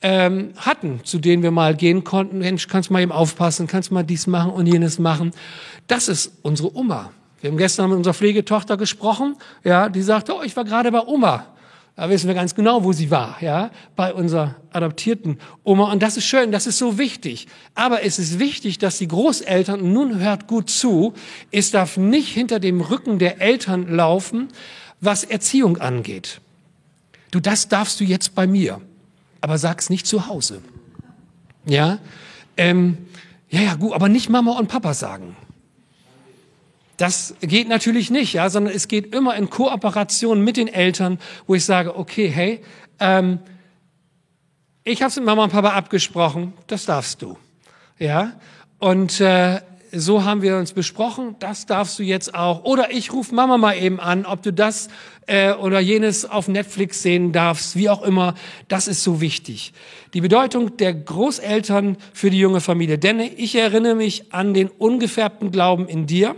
Speaker 1: ähm, hatten, zu denen wir mal gehen konnten. Mensch, kannst mal eben aufpassen, kannst mal dies machen und jenes machen. Das ist unsere Oma. Wir haben gestern mit unserer Pflegetochter gesprochen, ja, die sagte, oh, ich war gerade bei Oma. Da wissen wir ganz genau, wo sie war, ja, bei unserer adoptierten Oma. Und das ist schön, das ist so wichtig. Aber es ist wichtig, dass die Großeltern, nun hört gut zu, es darf nicht hinter dem Rücken der Eltern laufen, was Erziehung angeht. Du, das darfst du jetzt bei mir, aber sag's nicht zu Hause. Ja, ähm, ja, ja, gut, aber nicht Mama und Papa sagen. Das geht natürlich nicht, ja, sondern es geht immer in Kooperation mit den Eltern, wo ich sage, okay, hey, ähm, ich habe es mit Mama und Papa abgesprochen, das darfst du, ja. Und äh, so haben wir uns besprochen, das darfst du jetzt auch. Oder ich rufe Mama mal eben an, ob du das äh, oder jenes auf Netflix sehen darfst, wie auch immer. Das ist so wichtig. Die Bedeutung der Großeltern für die junge Familie. Denn ich erinnere mich an den ungefärbten Glauben in dir.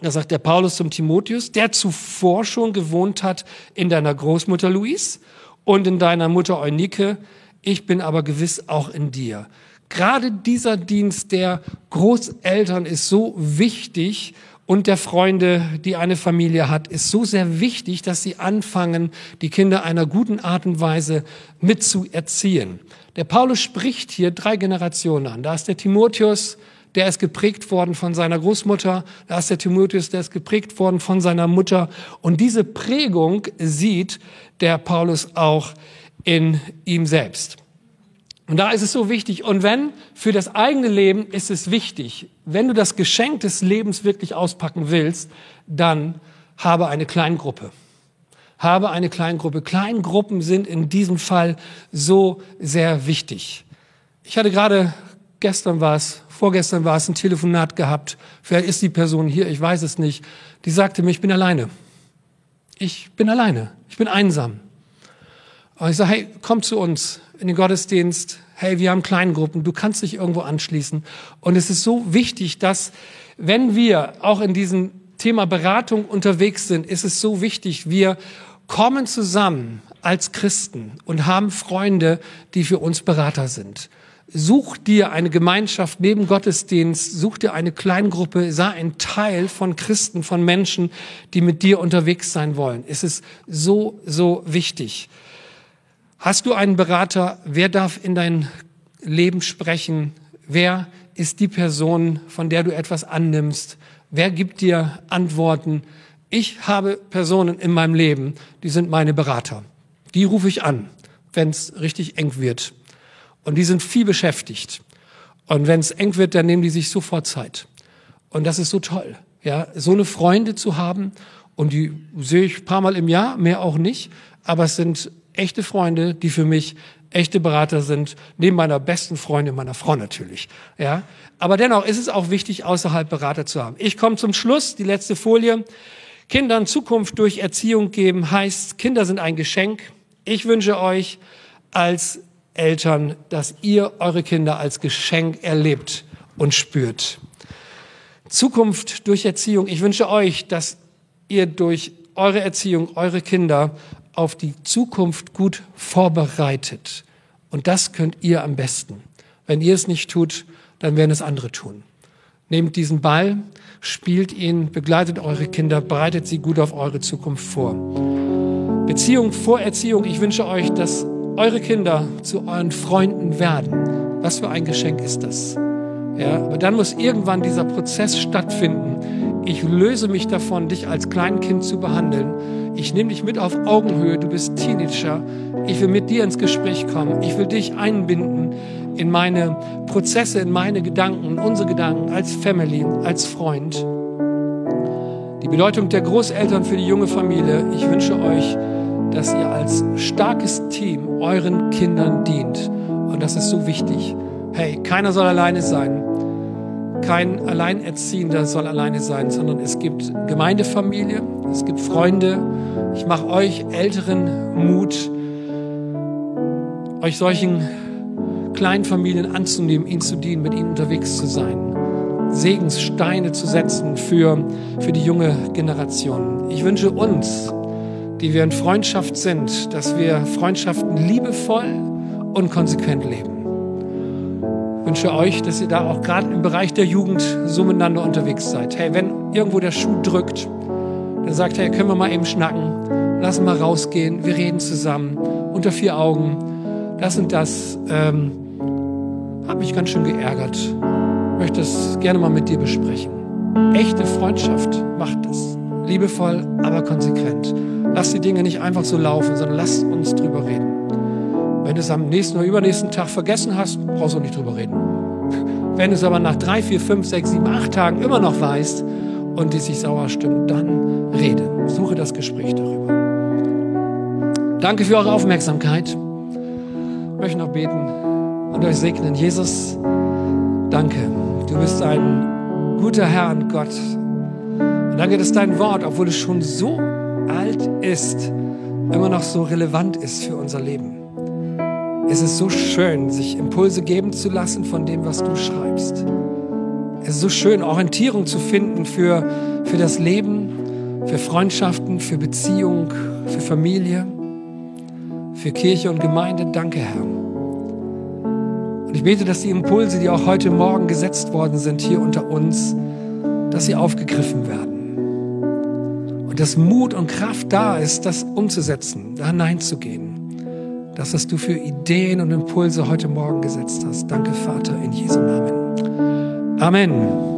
Speaker 1: Da sagt der Paulus zum Timotheus, der zuvor schon gewohnt hat in deiner Großmutter Luis und in deiner Mutter Eunike, ich bin aber gewiss auch in dir. Gerade dieser Dienst der Großeltern ist so wichtig und der Freunde, die eine Familie hat, ist so sehr wichtig, dass sie anfangen, die Kinder einer guten Art und Weise mitzuerziehen. Der Paulus spricht hier drei Generationen an. Da ist der Timotheus, der ist geprägt worden von seiner Großmutter, da ist der Timotheus, der ist geprägt worden von seiner Mutter. Und diese Prägung sieht der Paulus auch in ihm selbst. Und da ist es so wichtig. Und wenn für das eigene Leben ist es wichtig, wenn du das Geschenk des Lebens wirklich auspacken willst, dann habe eine Kleingruppe. Habe eine Kleingruppe. Kleingruppen sind in diesem Fall so sehr wichtig. Ich hatte gerade, gestern war es, vorgestern war es ein Telefonat gehabt, vielleicht ist die Person hier, ich weiß es nicht, die sagte mir, ich bin alleine. Ich bin alleine, ich bin einsam. Und ich sage, hey, komm zu uns in den Gottesdienst, hey, wir haben Kleingruppen, du kannst dich irgendwo anschließen. Und es ist so wichtig, dass wenn wir auch in diesem Thema Beratung unterwegs sind, ist es so wichtig, wir kommen zusammen als Christen und haben Freunde, die für uns Berater sind. Such dir eine Gemeinschaft neben Gottesdienst, such dir eine Kleingruppe, sei ein Teil von Christen, von Menschen, die mit dir unterwegs sein wollen. Es ist so, so wichtig. Hast du einen Berater? Wer darf in dein Leben sprechen? Wer ist die Person, von der du etwas annimmst? Wer gibt dir Antworten? Ich habe Personen in meinem Leben, die sind meine Berater. Die rufe ich an, wenn es richtig eng wird. Und die sind viel beschäftigt. Und wenn es eng wird, dann nehmen die sich sofort Zeit. Und das ist so toll, ja, so eine Freunde zu haben. Und die sehe ich paar Mal im Jahr, mehr auch nicht. Aber es sind echte Freunde, die für mich echte Berater sind, neben meiner besten Freundin, meiner Frau natürlich. Ja, aber dennoch ist es auch wichtig, außerhalb Berater zu haben. Ich komme zum Schluss, die letzte Folie. Kindern Zukunft durch Erziehung geben heißt, Kinder sind ein Geschenk. Ich wünsche euch als Eltern, dass ihr eure Kinder als Geschenk erlebt und spürt. Zukunft durch Erziehung. Ich wünsche euch, dass ihr durch eure Erziehung eure Kinder auf die Zukunft gut vorbereitet. Und das könnt ihr am besten. Wenn ihr es nicht tut, dann werden es andere tun. Nehmt diesen Ball, spielt ihn, begleitet eure Kinder, bereitet sie gut auf eure Zukunft vor. Beziehung vor Erziehung. Ich wünsche euch, dass eure Kinder zu euren Freunden werden. Was für ein Geschenk ist das? Ja, aber dann muss irgendwann dieser Prozess stattfinden. Ich löse mich davon, dich als Kleinkind zu behandeln. Ich nehme dich mit auf Augenhöhe. Du bist Teenager. Ich will mit dir ins Gespräch kommen. Ich will dich einbinden in meine Prozesse, in meine Gedanken, in unsere Gedanken als Family, als Freund. Die Bedeutung der Großeltern für die junge Familie. Ich wünsche euch, dass ihr als starkes Team euren Kindern dient. Und das ist so wichtig. Hey, keiner soll alleine sein. Kein Alleinerziehender soll alleine sein, sondern es gibt Gemeindefamilie, es gibt Freunde. Ich mache euch Älteren Mut, euch solchen kleinen Familien anzunehmen, ihnen zu dienen, mit ihnen unterwegs zu sein. Segenssteine zu setzen für, für die junge Generation. Ich wünsche uns, die wir in Freundschaft sind, dass wir Freundschaften liebevoll und konsequent leben. Ich wünsche euch, dass ihr da auch gerade im Bereich der Jugend so miteinander unterwegs seid. Hey, wenn irgendwo der Schuh drückt, dann sagt hey, können wir mal eben schnacken, lass mal rausgehen, wir reden zusammen, unter vier Augen. Das und das ähm, hat mich ganz schön geärgert. Ich möchte das gerne mal mit dir besprechen. Echte Freundschaft macht es. Liebevoll, aber konsequent. Lass die Dinge nicht einfach so laufen, sondern lass uns drüber reden. Wenn du es am nächsten oder übernächsten Tag vergessen hast, brauchst du nicht drüber reden. Wenn du es aber nach drei, vier, fünf, sechs, sieben, acht Tagen immer noch weißt und die sich sauer stimmt, dann rede. Suche das Gespräch darüber. Danke für eure Aufmerksamkeit. Ich möchte noch beten und euch segnen. Jesus, danke. Du bist ein guter Herr und Gott. Und danke, dass dein Wort, obwohl es schon so alt ist, immer noch so relevant ist für unser Leben. Es ist so schön, sich Impulse geben zu lassen von dem, was du schreibst. Es ist so schön, Orientierung zu finden für, für das Leben, für Freundschaften, für Beziehung, für Familie, für Kirche und Gemeinde. Danke, Herr. Und ich bete, dass die Impulse, die auch heute Morgen gesetzt worden sind hier unter uns, dass sie aufgegriffen werden dass Mut und Kraft da ist, das umzusetzen, da hineinzugehen. Das, was du für Ideen und Impulse heute Morgen gesetzt hast. Danke, Vater, in Jesu Namen. Amen.